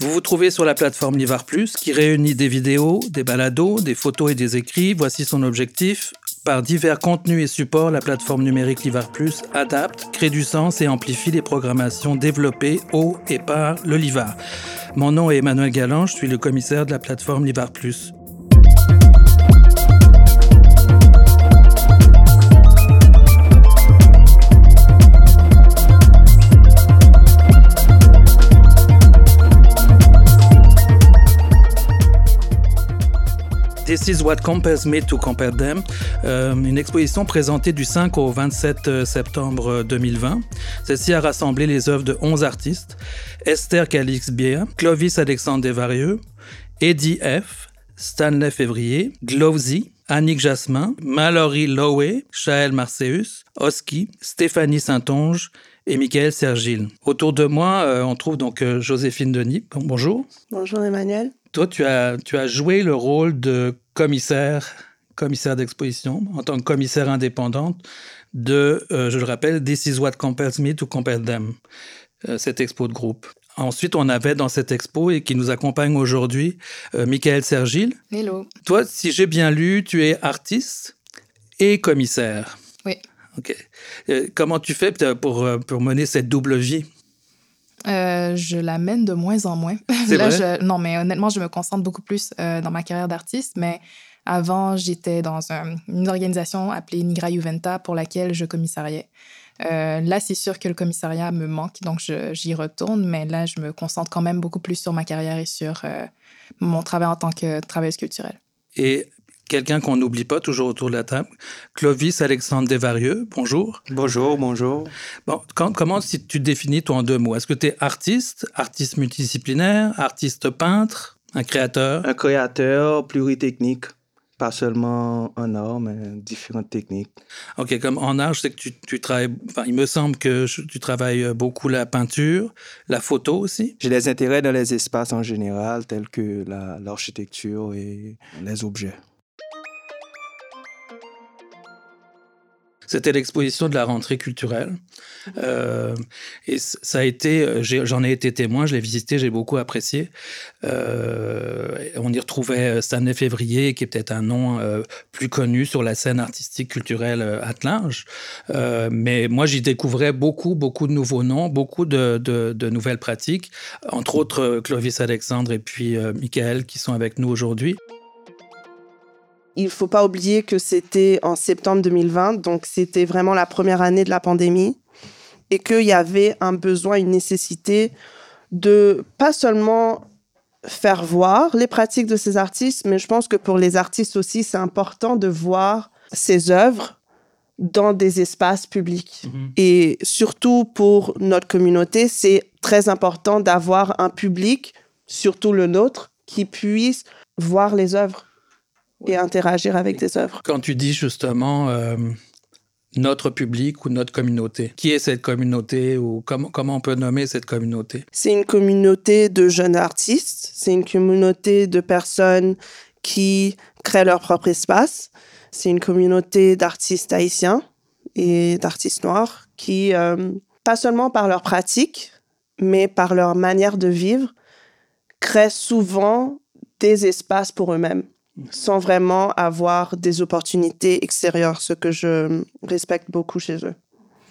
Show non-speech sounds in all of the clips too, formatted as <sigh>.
Vous vous trouvez sur la plateforme Livar Plus qui réunit des vidéos, des balados, des photos et des écrits. Voici son objectif. Par divers contenus et supports, la plateforme numérique Livar Plus adapte, crée du sens et amplifie les programmations développées au et par le Livar. Mon nom est Emmanuel Galland, je suis le commissaire de la plateforme Livar Plus. This is what compares me to compare them. Euh, une exposition présentée du 5 au 27 euh, septembre 2020. Celle-ci a rassemblé les œuvres de 11 artistes. Esther calix bier Clovis Alexandre Desvarieux, Eddie F., Stanley Février, Glowsy, Annick Jasmin, Mallory Lowe, Shael Marceus, Oski, Stéphanie Saint-Onge et Michael Sergil. Autour de moi, euh, on trouve donc Joséphine Denis. bonjour. Bonjour Emmanuel. Toi, tu as, tu as joué le rôle de commissaire, commissaire d'exposition, en tant que commissaire indépendante de, euh, je le rappelle, This is what compels me to compel them, euh, cette expo de groupe. Ensuite, on avait dans cette expo et qui nous accompagne aujourd'hui, euh, Michael Sergil. Hello. Toi, si j'ai bien lu, tu es artiste et commissaire. Oui. OK. comment tu fais pour, pour mener cette double vie? Euh, je la mène de moins en moins. <laughs> Là, Je, non, mais honnêtement, je me concentre beaucoup plus euh, dans ma carrière d'artiste. Mais avant, j'étais dans une organisation appelée Nigra Juventa pour laquelle je commissariais. Euh, là, c'est sûr que le commissariat me manque, donc j'y retourne. Mais là, je me concentre quand même beaucoup plus sur ma carrière et sur mon travail en tant que travailleuse culturelle. Et quelqu'un qu'on n'oublie pas toujours autour de la table, Clovis Alexandre Desvarieux. Bonjour. Bonjour, bonjour. Bon, comment si tu définis toi en deux mots? Est-ce que tu es artiste, artiste multidisciplinaire, artiste peintre, un créateur? Un créateur pluritechnique. Pas seulement en art, mais différentes techniques. OK, comme en art, je sais que tu, tu travailles, enfin, il me semble que tu travailles beaucoup la peinture, la photo aussi. J'ai des intérêts dans les espaces en général, tels que l'architecture et les objets. C'était l'exposition de la rentrée culturelle. Euh, et ça a été, euh, j'en ai, été témoin, je l'ai visité, j'ai beaucoup apprécié. Euh, on y retrouvait Stanley Février, qui est peut-être un nom plus connu sur la scène artistique culturelle à large. mais moi, j'y découvrais beaucoup, beaucoup de nouveaux noms, beaucoup de, de, nouvelles pratiques, entre autres Clovis Alexandre et puis Michael, qui sont avec nous aujourd'hui. Il ne faut pas oublier que c'était en septembre 2020, donc c'était vraiment la première année de la pandémie, et qu'il y avait un besoin, une nécessité de pas seulement faire voir les pratiques de ces artistes, mais je pense que pour les artistes aussi, c'est important de voir ces œuvres dans des espaces publics. Mhm. Et surtout pour notre communauté, c'est très important d'avoir un public, surtout le nôtre, qui puisse voir les œuvres et interagir avec des œuvres. Quand tu dis justement euh, notre public ou notre communauté, qui est cette communauté ou comment, comment on peut nommer cette communauté? C'est une communauté de jeunes artistes, c'est une communauté de personnes qui créent leur propre espace, c'est une communauté d'artistes haïtiens et d'artistes noirs qui, euh, pas seulement par leur pratique, mais par leur manière de vivre, créent souvent des espaces pour eux-mêmes sans vraiment avoir des opportunités extérieures, ce que je respecte beaucoup chez eux.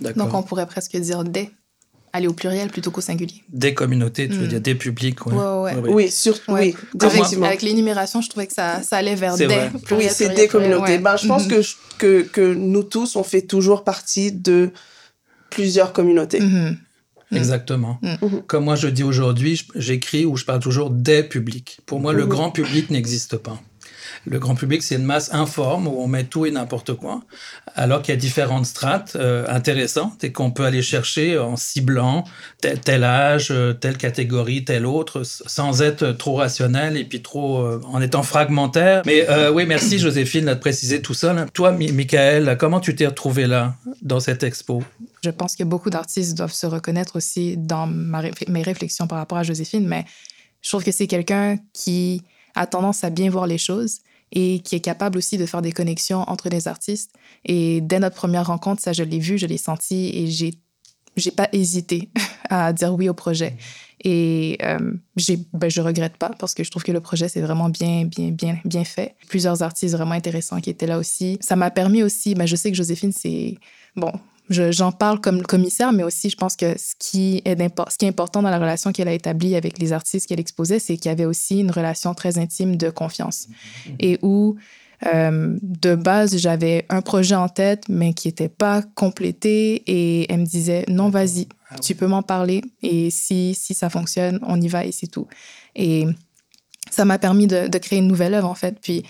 Donc on pourrait presque dire des, aller au pluriel plutôt qu'au singulier. Des communautés, tu veux hmm. dire des publics. Ouais. Oui, surtout, oui, effectivement. Avec l'énumération, je trouvais que ça, ça allait vers des. oui, c'est des communautés. Ben, je pense hmm. que, que, que, nous tous, on fait toujours partie de plusieurs communautés. Hmm. Exactement. Comme moi je dis aujourd'hui, j'écris ou je parle toujours des publics. Pour moi, le grand public n'existe pas. Le grand public, c'est une masse informe où on met tout et n'importe quoi, alors qu'il y a différentes strates euh, intéressantes et qu'on peut aller chercher en ciblant tel, âge, euh, telle catégorie, telle autre, sans être trop rationnel et puis trop euh, en étant fragmentaire. Mais oui, merci Joséphine de préciser tout ça. Toi, Michael, comment tu t'es retrouvé là, dans cette expo? Je pense que beaucoup d'artistes doivent se reconnaître aussi dans mes réflexions par rapport à Joséphine, mais je trouve que c'est quelqu'un qui a tendance à bien voir les choses et qui est capable aussi de faire des connexions entre les artistes. Et dès notre première rencontre, ça, je l'ai vu, je l'ai senti et j'ai j'ai pas hésité <laughs> à dire oui au projet. Et euh, j'ai, ben, je regrette pas parce que je trouve que le projet c'est vraiment bien, bien, bien, bien fait. Plusieurs artistes vraiment intéressants qui étaient là aussi. Ça m'a permis aussi, ben, je sais que Joséphine, c'est bon. J'en parle comme commissaire, mais aussi je pense que ce qui, est ce qui est important dans la relation qu'elle a établie avec les artistes qu'elle exposait, c'est qu'il y avait aussi une relation très intime de confiance. Mm-hmm. Et où euh, de base, j'avais un projet en tête, mais qui n'était pas complété. Et elle me disait, non, vas-y, ah tu peux m'en parler. Et si, si ça fonctionne, on y va et c'est tout. Et ça m'a permis de, de, créer une nouvelle œuvre, en fait. Puis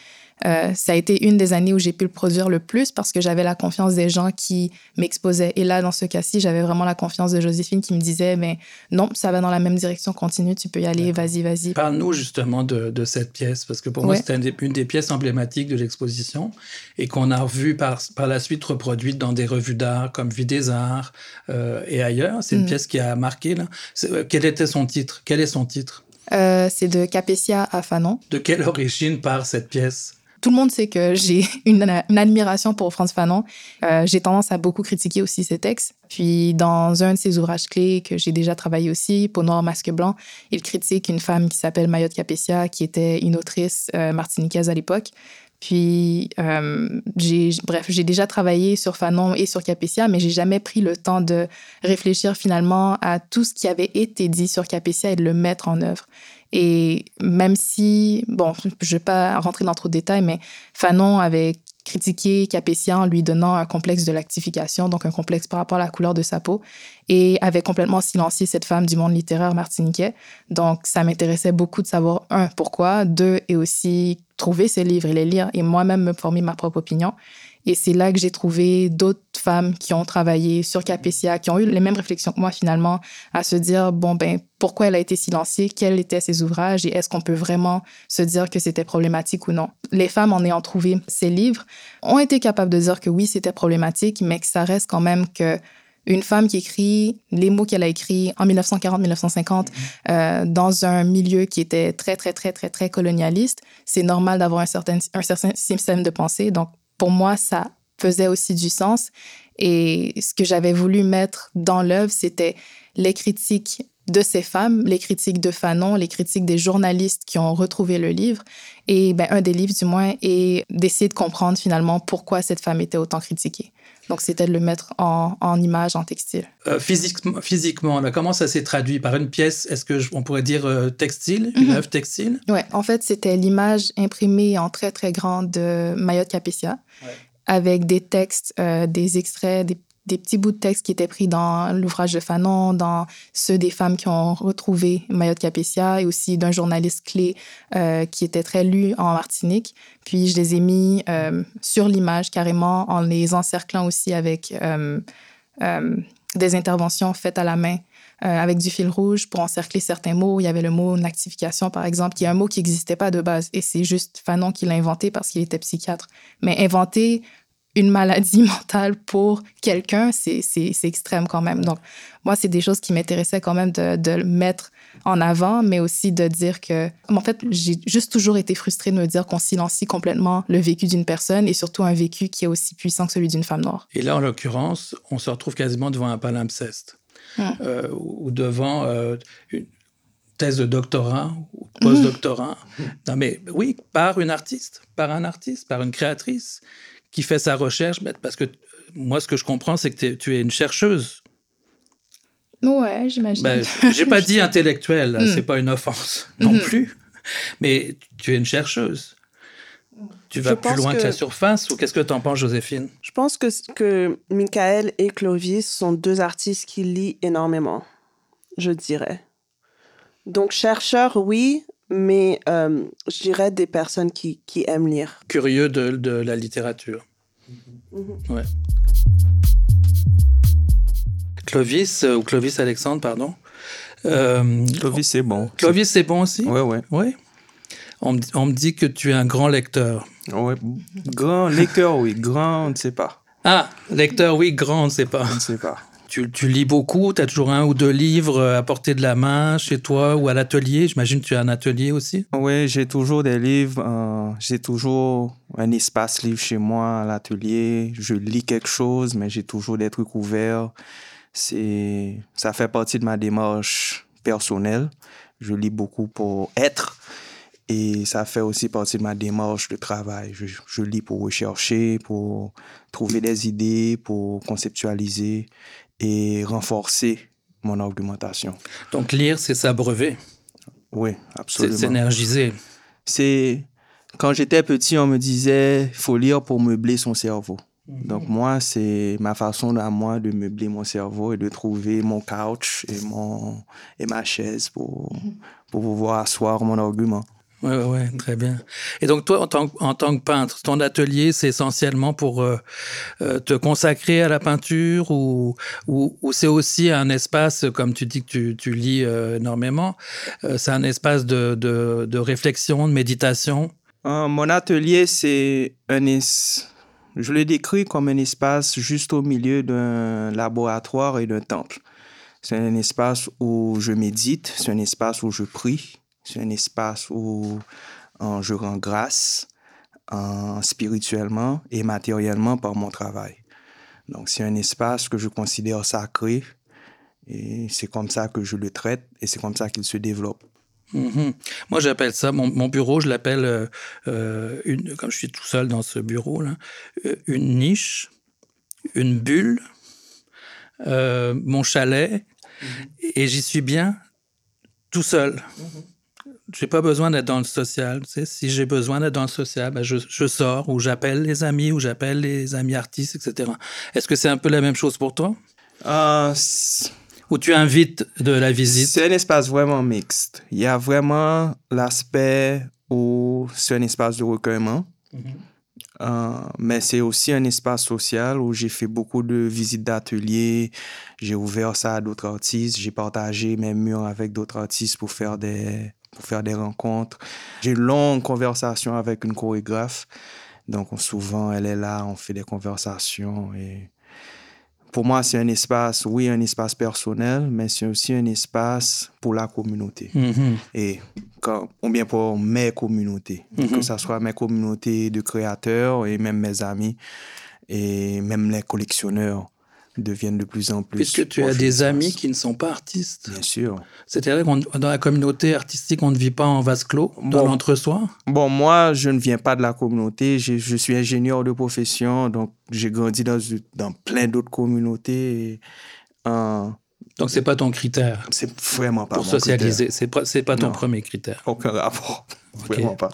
euh, ça a été une des années où j'ai pu le produire le plus parce que j'avais la confiance des gens qui m'exposaient. Et là, dans ce cas-ci, j'avais vraiment la confiance de Joséphine qui me disait, mais non, ça va dans la même direction, continue, tu peux y aller, vas-y, vas-y. Parle-nous justement de, de, cette pièce, parce que pour moi, c'était une, des pièces emblématiques de l'exposition et qu'on a vu par, par la suite reproduite dans des revues d'art comme Vie des Arts euh, et ailleurs. C'est une mm. pièce qui a marqué. Là. Euh, quel était son titre? Quel est son titre? C'est de Capétia à Fanon. De quelle origine part cette pièce? Tout le monde sait que j'ai <laughs> une, admiration pour Franz Fanon. Euh, j'ai tendance à beaucoup critiquer aussi ses textes. Puis, dans un de ses ouvrages clés que j'ai déjà travaillé aussi, Peau noire, masque blanc, il critique une femme qui s'appelle Mayotte Capécia, qui était une autrice euh, martiniquaise à l'époque. Puis, euh, j'ai, bref, j'ai déjà travaillé sur Fanon et sur Capécia, mais j'ai jamais pris le temps de réfléchir finalement à tout ce qui avait été dit sur Capécia et de le mettre en œuvre. Et même si, bon, je ne vais pas rentrer dans trop de détails, mais Fanon avait critiqué Capétien en lui donnant un complexe de lactification, donc un complexe par rapport à la couleur de sa peau, et avait complètement silencié cette femme du monde littéraire martiniquais. Donc, ça m'intéressait beaucoup de savoir, un, pourquoi, deux, et aussi trouver ces livres et les lire, et moi-même me former ma propre opinion. Et c'est là que j'ai trouvé d'autres femmes qui ont travaillé sur Capétia, qui ont eu les mêmes réflexions que moi finalement, à se dire, bon, ben, pourquoi elle a été silenciée, quels étaient ses ouvrages? Et est-ce qu'on peut vraiment se dire que c'était problématique ou non? Les femmes, en ayant trouvé ces livres, ont été capables de dire que oui, c'était problématique, mais que ça reste quand même que une femme qui écrit les mots qu'elle a écrits en 1940-1950 euh, dans un milieu qui était très, très, très, très, très colonialiste, c'est normal d'avoir un certain, un certain système de pensée. Donc, pour moi, ça faisait aussi du sens. Et ce que j'avais voulu mettre dans l'œuvre, c'était les critiques de ces femmes, les critiques de Fanon, les critiques des journalistes qui ont retrouvé le livre, et ben, un des livres du moins, et d'essayer de comprendre finalement pourquoi cette femme était autant critiquée. Donc, c'était de le mettre en, en image, en textile. Euh, physiquement, physiquement là, comment ça s'est traduit? Par une pièce, est-ce que on pourrait dire euh, textile, une mhm. œuvre textile? Oui, en fait, c'était l'image imprimée en très, très grand de Mayotte Capicia, avec des textes, euh, des extraits, des des petits bouts de texte qui étaient pris dans l'ouvrage de Fanon, dans ceux des femmes qui ont retrouvé Mayotte Capétia et aussi d'un journaliste clé euh, qui était très lu en Martinique. Puis je les ai mis euh, sur l'image carrément en les encerclant aussi avec euh, des interventions faites à la main avec du fil rouge pour encercler certains mots. Il y avait le mot lactification, par exemple, qui est un mot qui n'existait pas de base. Et c'est juste Fanon qui l'a inventé parce qu'il était psychiatre. Mais inventé une maladie <laughs> mentale pour quelqu'un, c'est extrême quand même. Donc, moi, c'est des choses qui m'intéressaient quand même de, de, mettre en avant, mais aussi de dire que, en fait, j'ai juste toujours été frustrée de me dire qu'on silencie complètement le vécu d'une personne et surtout un vécu qui est aussi puissant que celui d'une femme noire. Et là, en l'occurrence, on se retrouve quasiment devant un palimpseste hum. euh, ou devant euh, une thèse de doctorat ou post-doctorat. Hum. Non, mais oui, par une artiste, par un artiste, par une créatrice qui fait sa recherche, parce que moi, ce que je comprends, c'est que tu es une chercheuse. Ouais, j'imagine. Ben, <laughs> j'ai pas dit intellectuelle, hmm. c'est pas une offense <laughs> non hmm. plus, mais tu es une chercheuse. Tu vas plus loin que... la surface ou qu'est-ce que tu en penses, Joséphine? Je pense que, que Michael et Clovis sont deux artistes qui lisent énormément, je dirais. Donc, chercheur, oui, mais euh, je dirais des personnes qui, qui aiment lire. Curieux de, de la littérature. Mm-hmm. Ouais. Clovis, euh, ou Clovis Alexandre, pardon. Euh, Clovis, c'est bon. Clovis, c'est bon aussi? Oui, oui. Ouais. On, on, me dit que tu es un grand lecteur. Oui, grand lecteur, oui. Grand, on ne sait pas. Ah, lecteur, oui. Grand, on ne sait pas. On ne sait pas. Tu, lis beaucoup, tu as toujours un ou deux livres à portée de la main chez toi ou à l'atelier. J'imagine que tu as un atelier aussi. Oui, j'ai toujours des livres. Euh, j'ai toujours un espace livre chez moi à l'atelier. Je lis quelque chose, mais j'ai toujours des trucs ouverts. C'est, ça fait partie de ma démarche personnel. Je lis beaucoup pour être. Et ça fait aussi partie de ma démarche de travail. Je lis pour rechercher, pour trouver des idées, pour conceptualiser et renforcer mon argumentation. Donc lire, c'est s'abreuver. Oui, absolument. C'est s'énergiser. C'est quand j'étais petit, on me disait faut lire pour meubler son cerveau. Donc moi, c'est ma façon à moi de meubler mon cerveau et de trouver mon couch et, mon, et ma chaise pour, pour pouvoir asseoir mon argument. Oui, ouais, très bien. Et donc, toi, en tant, en tant que peintre, ton atelier, c'est essentiellement pour euh, euh, te consacrer à la peinture ou, ou, c'est aussi un espace, comme tu dis que tu, tu lis euh, énormément, c'est un espace de, de, de, réflexion, de méditation? mon atelier, c'est un, je le décris comme un espace juste au milieu d'un laboratoire et d'un temple. C'est un espace où je médite, c'est un espace où je prie, c'est un espace où je rends grâce spirituellement et matériellement par mon travail. Donc c'est un espace que je considère sacré et c'est comme ça que je le traite et c'est comme ça qu'il se développe. Mhm. Moi, j'appelle ça, mon, bureau, je l'appelle, euh, euh, une, comme je suis tout seul dans ce bureau, là, euh, une niche, une bulle, mon chalet, mhm. et j'y suis bien tout seul. Mhm. Je n'ai pas besoin d'être dans le social. Tu sais, si j'ai besoin d'être dans le social, ben je, je, sors ou j'appelle les amis ou j'appelle les amis artistes, etc. Est-ce que c'est un peu la même chose pour toi? où tu invites de la visite? C'est un espace vraiment mixte. Il y a vraiment l'aspect où c'est un espace de recueillement. Mm-hmm. Euh, mais c'est aussi un espace social où j'ai fait beaucoup de visites d'ateliers. J'ai ouvert ça à d'autres artistes. J'ai partagé mes murs avec d'autres artistes pour faire des, pour faire des rencontres. J'ai une longue conversation avec une chorégraphe. Donc, souvent, elle est là, on fait des conversations et pour moi, c'est un espace, oui, un espace personnel, mais c'est aussi un espace pour la communauté. Mm-hmm. Et quand, ou bien pour mes communautés, mm-hmm. que ce soit mes communautés de créateurs et même mes amis et même les collectionneurs deviennent de plus en plus. Puisque tu as des amis qui ne sont pas artistes. Bien sûr. C'est-à-dire que dans la communauté artistique, on ne vit pas en vase clos, dans l'entre-soi? Bon, moi, je ne viens pas de la communauté. Je, je suis ingénieur de profession, donc j'ai grandi dans, dans plein d'autres communautés. Euh, donc, c'est pas ton critère? C'est vraiment pas Pour socialiser, c'est pas, pas ton premier critère Aucun rapport. Vraiment pas.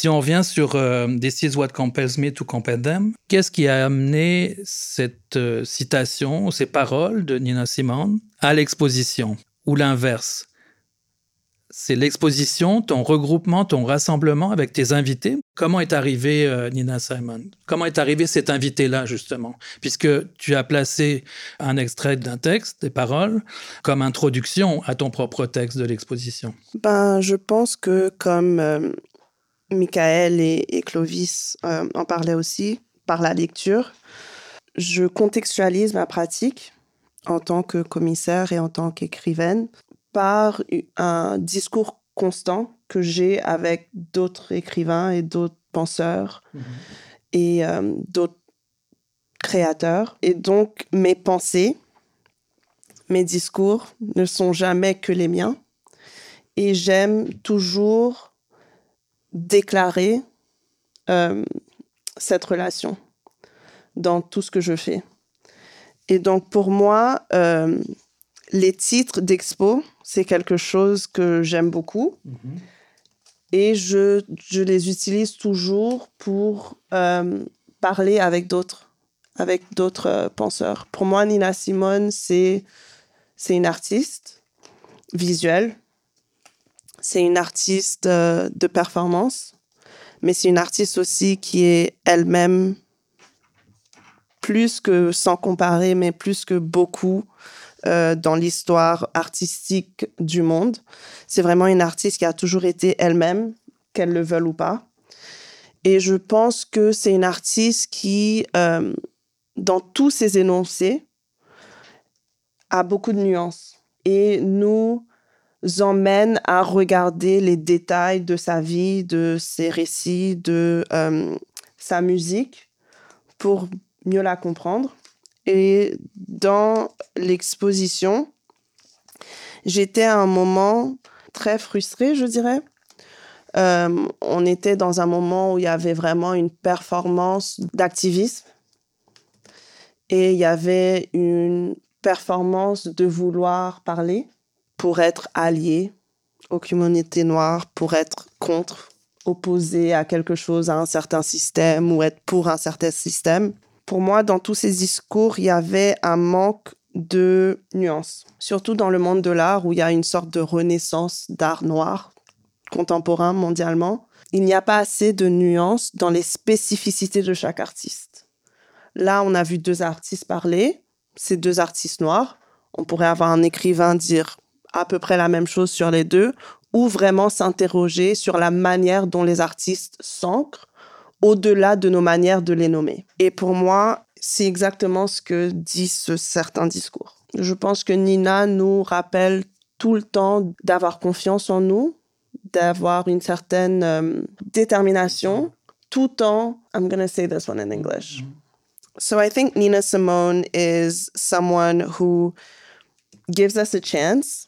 Si on revient sur euh, This is what compels me to compel them, qu'est-ce qui a amené cette euh, citation, ces paroles de Nina Simone à l'exposition? Ou l'inverse? C'est l'exposition, ton regroupement, ton rassemblement avec tes invités? Comment est arrivé euh, Nina Simon Comment est arrivé cet invité-là, justement? Puisque tu as placé un extrait d'un texte, des paroles, comme introduction à ton propre texte de l'exposition. Ben, je pense que comme Michael et, Clovis euh, en parlaient aussi par la lecture. Je contextualise ma pratique en tant que commissaire et en tant qu'écrivaine par un discours constant que j'ai avec d'autres écrivains et d'autres penseurs mhm. et euh, d'autres créateurs. Et donc, mes pensées, mes discours ne sont jamais que les miens. Et j'aime toujours déclarer euh, cette relation dans tout ce que je fais. Et donc pour moi, euh, les titres d'expo, c'est quelque chose que j'aime beaucoup. Mm-hmm. Et je, je, les utilise toujours pour euh, parler avec d'autres, avec d'autres penseurs. Pour moi, Nina Simone, c'est une artiste visuelle c'est une artiste euh, de performance, mais c'est une artiste aussi qui est elle-même plus que sans comparer, mais plus que beaucoup euh, dans l'histoire artistique du monde. C'est vraiment une artiste qui a toujours été elle-même, qu'elle le veuille ou pas. Et je pense que c'est une artiste qui, euh, dans tous ses énoncés, a beaucoup de nuances. Et nous, emmène à regarder les détails de sa vie, de ses récits, de euh, sa musique pour mieux la comprendre. Et dans l'exposition, j'étais à un moment très frustré, je dirais. Euh, on était dans un moment où il y avait vraiment une performance d'activisme et il y avait une performance de vouloir parler pour être allié aux communautés noires, pour être contre, opposé à quelque chose, à un certain système ou être pour un certain système. Pour moi, dans tous ces discours, il y avait un manque de nuances, surtout dans le monde de l'art où il y a une sorte de renaissance d'art noir contemporain mondialement. Il n'y a pas assez de nuances dans les spécificités de chaque artiste. Là, on a vu deux artistes parler, ces deux artistes noirs. On pourrait avoir un écrivain dire à peu près la même chose sur les deux, ou vraiment s'interroger sur la manière dont les artistes s'ancrent au-delà de nos manières de les nommer. Et pour moi, c'est exactement ce que dit ce certain discours. Je pense que Nina nous rappelle tout le temps d'avoir confiance en nous, d'avoir une certaine euh, détermination, tout en, I'm going to say this one in English. So I think Nina Simone is someone who gives us a chance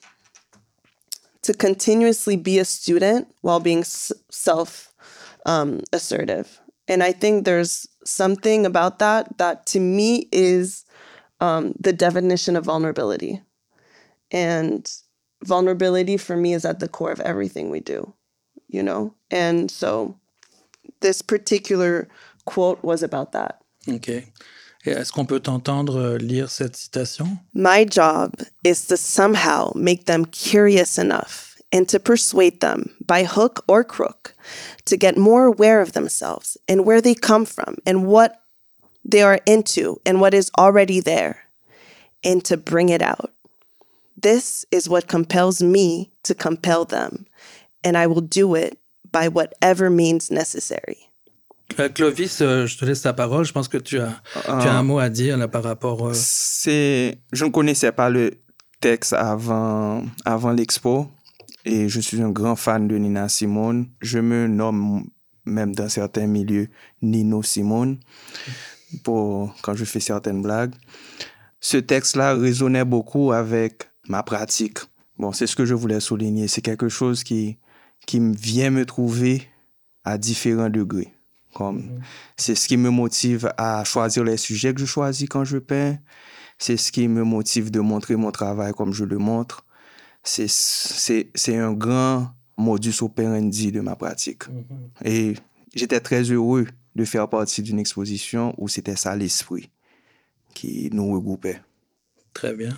to continuously be a student while being self um, assertive. And I think there's something about that that to me is um, the definition of vulnerability. And vulnerability for me is at the core of everything we do, you know? And so this particular quote was about that. Okay. Est-ce qu'on peut t'entendre euh, lire cette citation? My job is to somehow make them curious enough and to persuade them by hook or crook to get more aware of themselves and where they come from and what they are into and what is already there and to bring it out. This is what compels me to compel them, and I will do it by whatever means necessary. Euh, Clovis, euh, je te laisse la parole. Je pense que tu as, tu as un ah. mot à dire là, par rapport. Euh... C'est, je ne connaissais pas le texte avant, avant l'expo et je suis un grand fan de Nina Simone. Je me nomme même dans certains milieux Nino Simone pour quand je fais certaines blagues. Ce texte-là résonnait beaucoup avec ma pratique. Bon, c'est ce que je voulais souligner. C'est quelque chose qui, qui vient me trouver à différents degrés. Comme, mhm. c'est ce qui me motive à choisir les sujets que je choisis quand je peins. C'est ce qui me motive de montrer mon travail comme je le montre. C'est, un grand modus operandi de ma pratique. Mhm. Et j'étais très heureux de faire partie d'une exposition où c'était ça l'esprit qui nous regroupait. Très bien.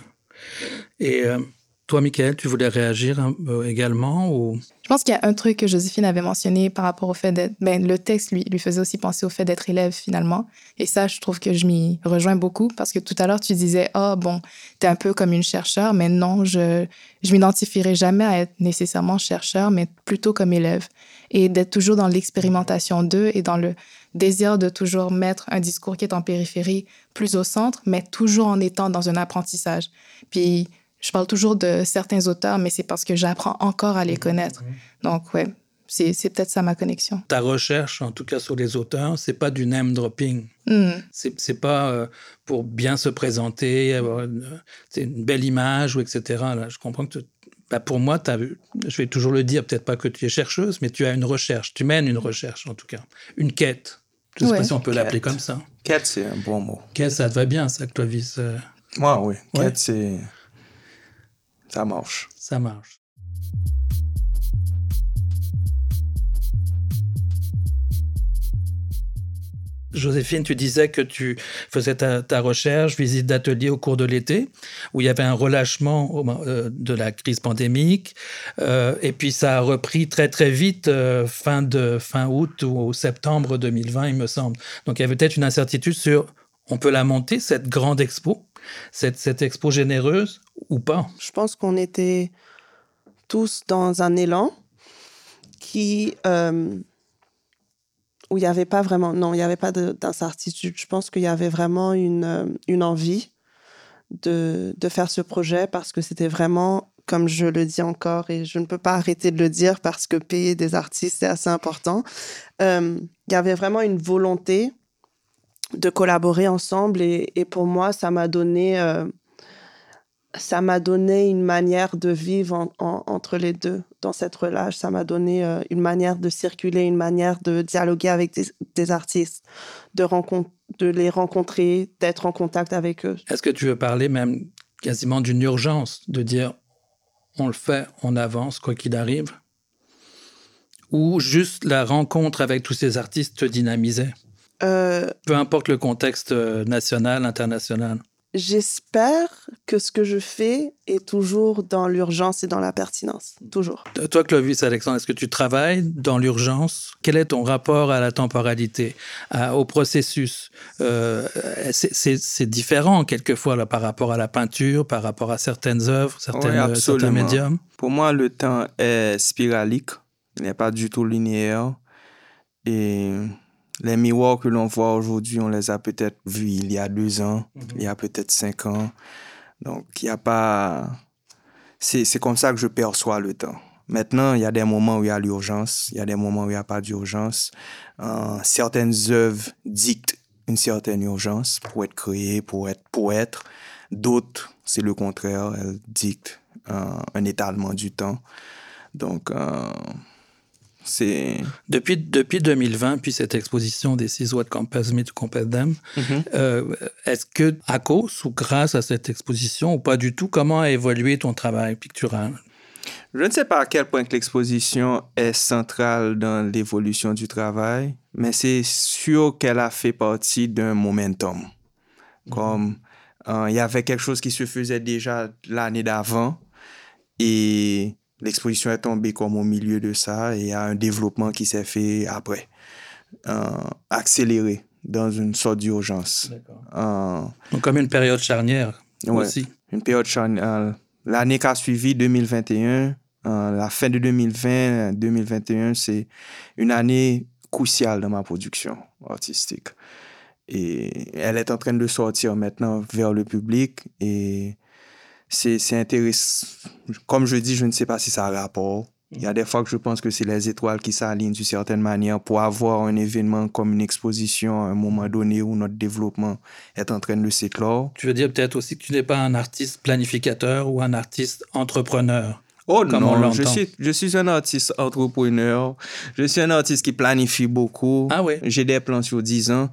Et euh, toi, Michael, tu voulais réagir euh, également ou... Je pense qu'il y a un truc que Joséphine avait mentionné par rapport au fait d'être... Ben, le texte, lui, lui faisait aussi penser au fait d'être élève, finalement. Et ça, je trouve que je m'y rejoins beaucoup parce que tout à l'heure, tu disais, ah, oh, bon, t'es un peu comme une chercheur, mais non, je je m'identifierai jamais à être nécessairement chercheur, mais plutôt comme élève. Et d'être toujours dans l'expérimentation d'eux et dans le désir de toujours mettre un discours qui est en périphérie plus au centre, mais toujours en étant dans un apprentissage. Puis je parle toujours de certains auteurs, mais c'est parce que j'apprends encore à les connaître. Donc, ouais, c'est, peut-être ça ma connexion. Ta recherche, en tout cas sur les auteurs, c'est pas du name dropping. Hmm. C'est, c'est pas euh, pour bien se présenter, avoir une, une, belle image ou etc. Là, je comprends que bah pour moi, as, je vais toujours le dire, peut-être pas que tu es chercheuse, mais tu as une recherche, tu mènes une recherche en tout cas, une quête. Je ne sais pas si on peut l'appeler comme ça. Quête, c'est un bon mot. Quête, ça te va bien, ça, Clovis. Euh... Moi, oui. Quête, c'est ça marche. Ça marche. Joséphine, tu disais que tu faisais ta, recherche, visite d'atelier au cours de l'été, où il y avait un relâchement euh, de la crise pandémique, euh, et puis ça a repris très très vite euh, fin, de, fin août ou septembre 2020, il me semble. Donc il y avait peut-être une incertitude sur, on peut la monter, cette grande expo, cette, cette expo généreuse, ou pas? Je pense qu'on était tous dans un élan qui euh, où il n'y avait pas vraiment non il n'y avait pas d'incertitude. Je pense qu'il y avait vraiment une, euh, une envie de, de faire ce projet parce que c'était vraiment comme je le dis encore et je ne peux pas arrêter de le dire parce que payer des artistes c'est assez important euh, il y avait vraiment une volonté de collaborer ensemble et, et pour moi ça m'a donné ça m'a donné une manière de vivre entre les deux dans cette relâche. Ça m'a donné euh, une manière de circuler, une manière de dialoguer avec des, artistes, de, de les rencontrer, d'être en contact avec eux. Est-ce que tu veux parler même quasiment d'une urgence, de dire on le fait, on avance, quoi qu'il arrive? Ou juste la rencontre avec tous ces artistes te dynamisait euh, Peu importe le contexte euh, national, international. J'espère que ce que je fais est toujours dans l'urgence et dans la pertinence. Toujours. Toi, Clovis Alexandre, est-ce que tu travailles dans l'urgence? Quel est ton rapport à la temporalité, au processus? Euh, C'est différent quelquefois là, par rapport à la peinture, par rapport à certaines œuvres, certaines, certains médiums? Pour moi, le temps est spiralique. Il n'est pas du tout linéaire. Et les miroirs que l'on voit aujourd'hui, on les a peut-être vus il y a deux ans, mhm. il y a peut-être cinq ans. Donc, il n'y a pas... C'est comme ça que je perçois le temps. Maintenant, il y a des moments où il y a l'urgence, il y a des moments où il n'y a pas d'urgence. Euh, certaines œuvres dictent une certaine urgence pour être créées, pour être poète. D'autres, c'est le contraire, elles dictent euh, un étalement du temps. Donc, euh, c'est... Depuis, depuis 2020, puis cette exposition des six What Compass Me to Compass Them, est-ce que, à cause ou grâce à cette exposition, ou pas du tout, comment a évolué ton travail pictural? Je ne sais pas à quel point que l'exposition est centrale dans l'évolution du travail, mais c'est sûr qu'elle a fait partie d'un momentum. Mm-hmm. Comme euh, il y avait quelque chose qui se faisait déjà l'année d'avant et l'exposition est tombée comme au milieu de ça et il y a un développement qui s'est fait après, euh, accéléré dans une sorte d'urgence. Euh, Donc comme une période charnière aussi. Une période charnière. L'année qui a suivi, 2021, euh, la fin de 2020, 2021, c'est une année cruciale dans ma production artistique. Et elle est en train de sortir maintenant vers le public et c'est intéressant. Comme je dis, je ne sais pas si ça a rapport. Il y a des fois que je pense que c'est les étoiles qui s'alignent d'une certaine manière pour avoir un événement comme une exposition à un moment donné où notre développement est en train de s'éclore. Tu veux dire peut-être aussi que tu n'es pas un artiste planificateur ou un artiste entrepreneur Oh non, je suis, je suis un artiste entrepreneur. Je suis un artiste qui planifie beaucoup. Ah oui. J'ai des plans sur 10 ans.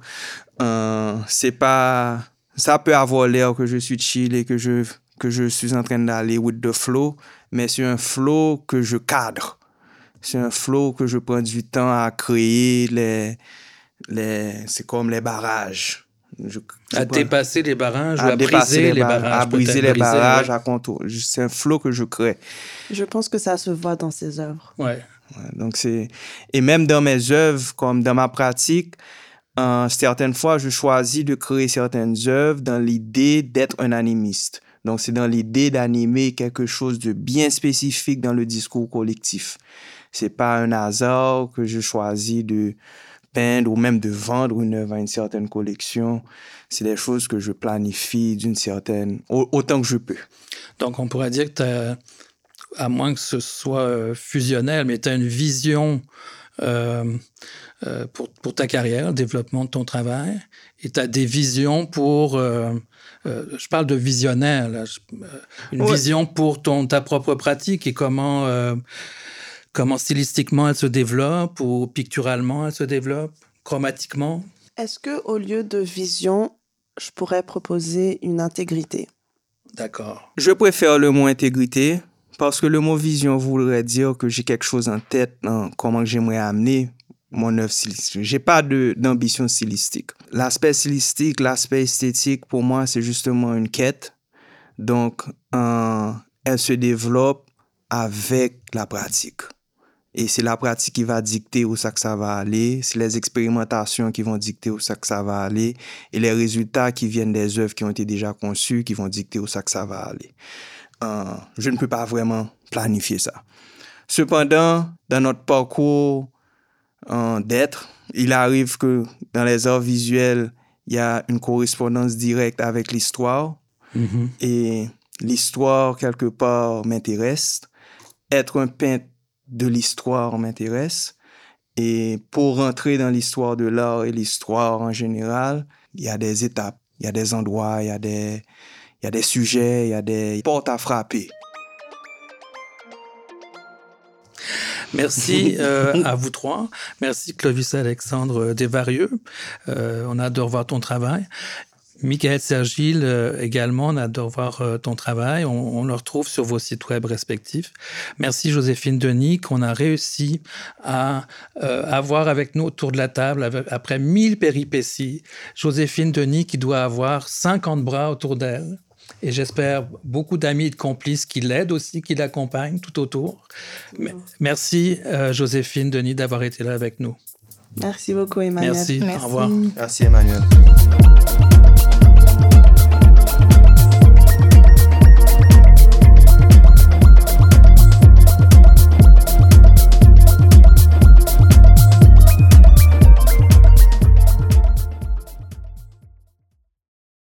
Euh, c'est pas... Ça peut avoir l'air que je suis chill et que je que je suis en train d'aller with the flow, mais c'est un flow que je cadre. C'est un flow que je prends du temps à créer les, les c'est comme les barrages. à dépasser les barrages à ou à briser les, barrages. À briser les barrages, à contour. C'est un flow que je crée. Je pense que ça se voit dans ses œuvres. Ouais. donc c'est et même dans mes œuvres, comme dans ma pratique, euh, certaines fois, je choisis de créer certaines œuvres dans l'idée d'être un animiste. Donc, c'est dans l'idée d'animer quelque chose de bien spécifique dans le discours collectif. C'est pas un hasard que je choisis de peindre ou même de vendre une œuvre à une certaine collection. C'est des choses que je planifie d'une certaine, autant que je peux. Donc, on pourrait dire que à moins que ce soit euh, fusionnel, mais tu as une vision euh, euh, pour, pour, ta carrière, le développement de ton travail, et tu as des visions pour euh, je parle de visionnaire, là, euh, une vision pour ton, ta propre pratique et comment, euh, comment stylistiquement elle se développe ou picturalement elle se développe, chromatiquement? Est-ce que au lieu de vision, je pourrais proposer une intégrité? D'accord. Je préfère le mot intégrité parce que le mot vision voudrait dire que j'ai quelque chose en tête, comment j'aimerais amener mon œuvre stylistique. J'ai pas d'ambition stylistique. L'aspect stylistique, l'aspect esthétique, pour moi, c'est justement une quête. Donc, elle se développe avec la pratique. Et c'est la pratique qui va dicter où ça va aller. C'est les expérimentations qui vont dicter où ça que ça va aller. Et les résultats qui viennent des œuvres qui ont été déjà conçues qui vont dicter où ça ça va aller. Euh, je ne peux pas vraiment planifier ça. Cependant, dans notre parcours d'être. Il arrive que dans les arts visuels, il y a une correspondance directe avec l'histoire. Mm-hmm. Et l'histoire, quelque part, m'intéresse. Être un peintre de l'histoire m'intéresse. Et pour rentrer dans l'histoire de l'art et l'histoire en général, il y a des étapes, il y a des endroits, il y a des, il y a des sujets, il y a des portes à frapper. Merci <laughs> euh, à vous trois. Merci Clovis Alexandre Desvarieux. Euh, on adore voir ton travail. Michael Sergile euh, également, on adore voir euh, ton travail. On, le retrouve sur vos sites web respectifs. Merci Joséphine Denis qu'on a réussi à euh, avoir avec nous autour de la table après mille péripéties. Joséphine Denis qui doit avoir 50 bras autour d'elle. Et j'espère beaucoup d'amis et de complices qui l'aident aussi, qui l'accompagnent tout autour. Merci Joséphine Denis d'avoir été là avec nous. Merci beaucoup Emmanuel. Merci. Merci. Au revoir. Merci Emmanuel.